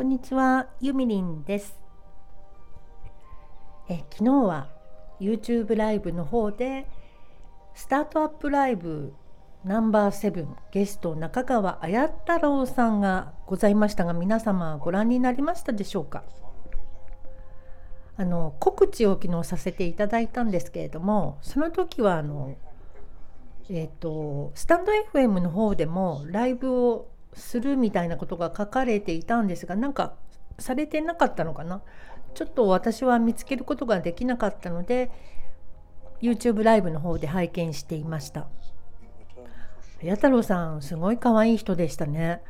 こんにちは、ゆみりんです。え昨日は YouTube ライブの方でスタートアップライブナンバーセブンゲスト中川綾太郎さんがございましたが皆様ご覧になりましたでしょうか？あの告知を昨日させていただいたんですけれどもその時はあのえっ、とスタンド FM の方でもライブをするみたいなことが書かれていたんですがなんかされてなかったのかな？ちょっと私は見つけることができなかったので YouTube ライブの方で拝見していました。八太郎さんすごい可愛い人でしたね。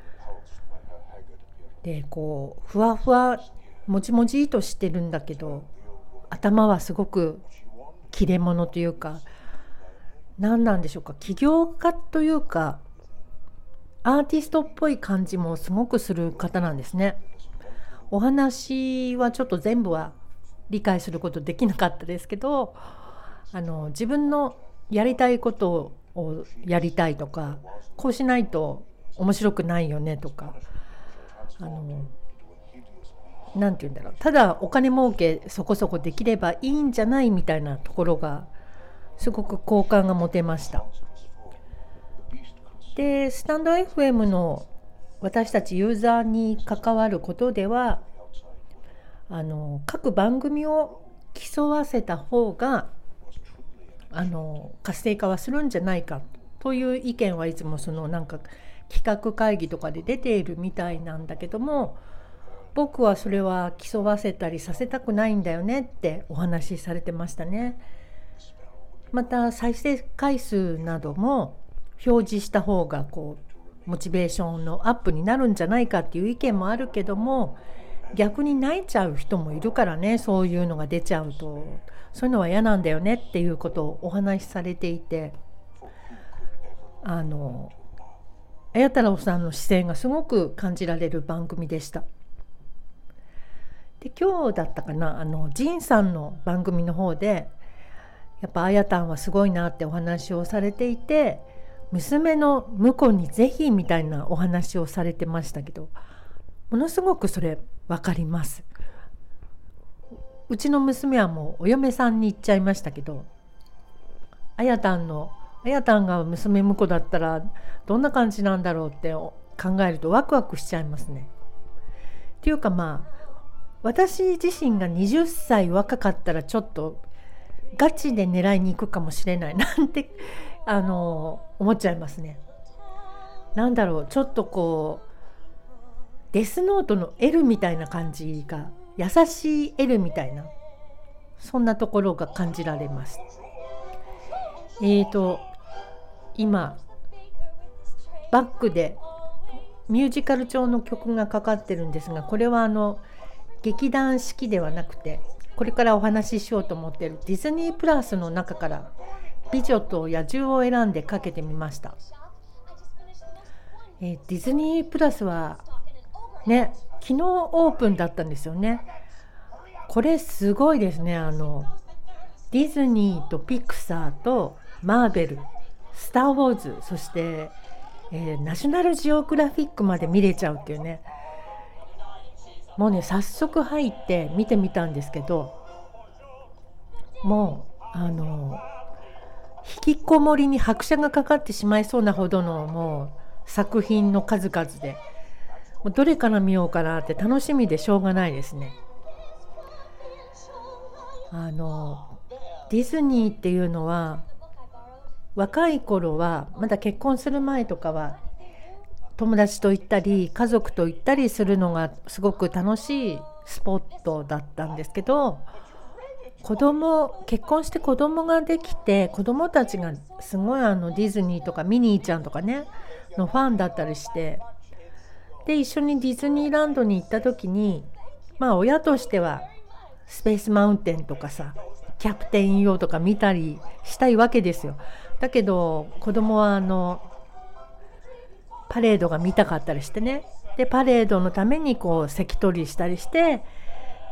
でこうふわふわもちもちとしてるんだけど頭はすごく切れ者というか何なんでしょうか？起業家というかアーティストっぽい感じもすごくする方なんですね。お話はちょっと全部は理解することできなかったですけどあの自分のやりたいことをやりたいとかこうしないと面白くないよねとかあの何て言うんだろうただお金儲けそこそこできればいいんじゃないみたいなところがすごく好感が持てました。でスタンド FM の私たちユーザーに関わることではあの各番組を競わせた方があの活性化はするんじゃないかという意見はいつもそのなんか企画会議とかで出ているみたいなんだけども僕はそれは競わせたりさせたくないんだよねってお話しされてましたね。また再生回数なども表示した方がこうモチベーションのアップになるんじゃないかっていう意見もあるけども逆に泣いちゃう人もいるからねそういうのが出ちゃうとそういうのは嫌なんだよねっていうことをお話しされていてあの綾太郎さんの視線がすごく感じられる番組でした。で今日だったかなあの仁さんの番組の方でやっぱあやたんはすごいなってお話をされていて娘の婿にぜひみたいなお話をされてましたけどものすごくそれ分かります。うちの娘はもうお嫁さんに行っちゃいましたけどあやたんのあやたんが娘婿だったらどんな感じなんだろうって考えるとワクワクしちゃいますね。っていうかまあ私自身が20歳若かったらちょっとガチで狙いに行くかもしれないなんてあの思っちゃいますね。なんだろうちょっとこうデスノートの L みたいな感じが優しい L みたいなそんなところが感じられます。えーと今バックでミュージカル調の曲がかかってるんですがこれはあの劇団四季ではなくてこれからお話ししようと思ってるディズニープラスの中から美女と野獣を選んでかけてみました、えー、ディズニープラスはね昨日オープンだったんですよね。これすごいですね。あのディズニーとピクサーとマーベルスター・ウォーズそして、えー、ナショナルジオグラフィックまで見れちゃうっていうね。もうね早速入って見てみたんですけどもうあの引きこもりに拍車がかかってしまいそうなほどのもう作品の数々でもうどれから見ようかなって楽しみでしょうがないですね。あのディズニーっていうのは若い頃はまだ結婚する前とかは友達と行ったり家族と行ったりするのがすごく楽しいスポットだったんですけど子供結婚して子供ができて子供たちがすごいあのディズニーとかミニーちゃんとかねのファンだったりしてで一緒にディズニーランドに行った時にまあ親としてはスペースマウンテンとかさキャプテン EO とか見たりしたいわけですよ。だけど子供はあのパレードが見たかったりしてねでパレードのためにこう席取りしたりして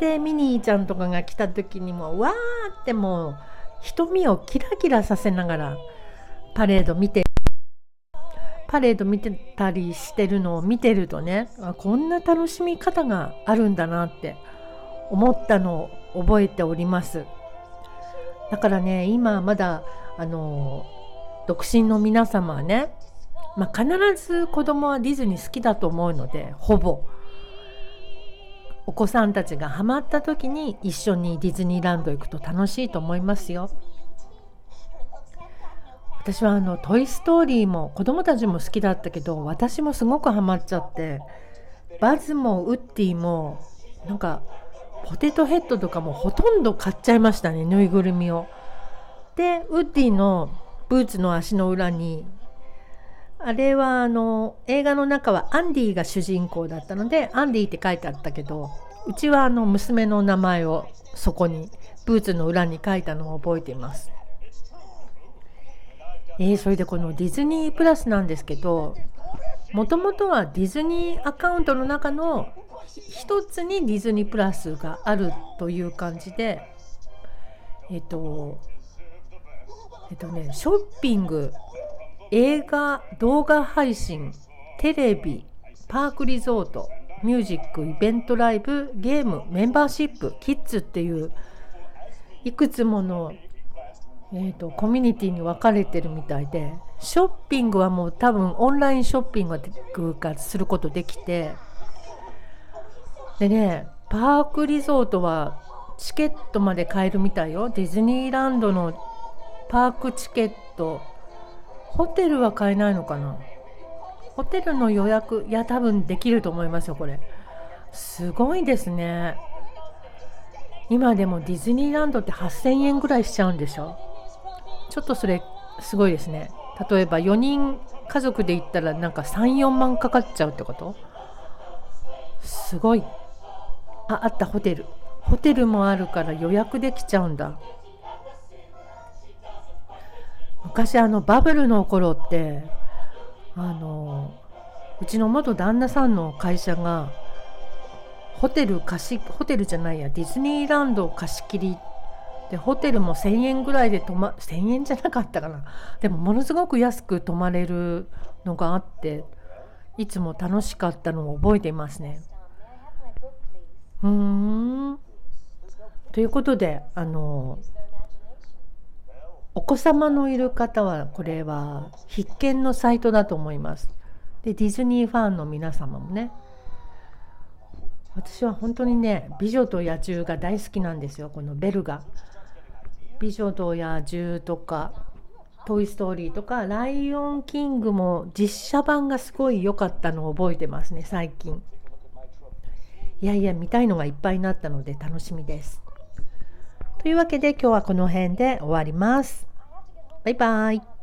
でミニーちゃんとかが来た時にもわーってもう瞳をキラキラさせながらパレード見てパレード見てたりしてるのを見てるとねこんな楽しみ方があるんだなって思ったのを覚えております。だからね今まだあの独身の皆様はね、まあ、必ず子供はディズニー好きだと思うのでほぼ。お子さんたちがハマった時に一緒にディズニーランド行くと楽しいと思いますよ。私はあの「トイ・ストーリー」も子供たちも好きだったけど私もすごくハマっちゃってバズもウッディもなんかポテトヘッドとかもほとんど買っちゃいましたねぬいぐるみを。でウッディのブーツの足の裏にあれはあの映画の中はアンディが主人公だったのでアンディって書いてあったけどうちはあの娘の名前をそこにブーツの裏に書いたのを覚えています。えー、それでこのディズニープラスなんですけどもともとはディズニーアカウントの中の一つにディズニープラスがあるという感じでえっ、とえっ、とねショッピング映画動画配信テレビパークリゾートミュージックイベントライブゲームメンバーシップキッズっていういくつものえーと、コミュニティに分かれてるみたいでショッピングはもう多分オンラインショッピングがすることできてでねパークリゾートはチケットまで買えるみたいよ。ディズニーランドのパークチケットホテルは買えないのかな？ホテルの予約いや多分できると思いますよこれ。すごいですね。今でもディズニーランドって8000円ぐらいしちゃうんでしょ？ちょっとそれすごいですね。例えば4人家族で行ったらなんか34万かかっちゃうってこと？すごい。ああったホテル。ホテルもあるから予約できちゃうんだ。昔あのバブルの頃ってあのうちの元旦那さんの会社がホテル貸しホテルじゃないやディズニーランド貸し切りでホテルも1,000円ぐらいで泊ま1,000円じゃなかったかなでもものすごく安く泊まれるのがあっていつも楽しかったのを覚えていますね。うーんということであのお子様のいる方はこれは必見のサイトだと思います。でディズニーファンの皆様もね私は本当にね「美女と野獣」が大好きなんですよこのベルが。美女と野獣とか、トイ・ストーリーとか、ライオン・キングも実写版がすごい良かったのを覚えてますね、最近。いやいや、見たいのがいっぱいになったので楽しみです。というわけで今日はこの辺で終わります。バイバイ。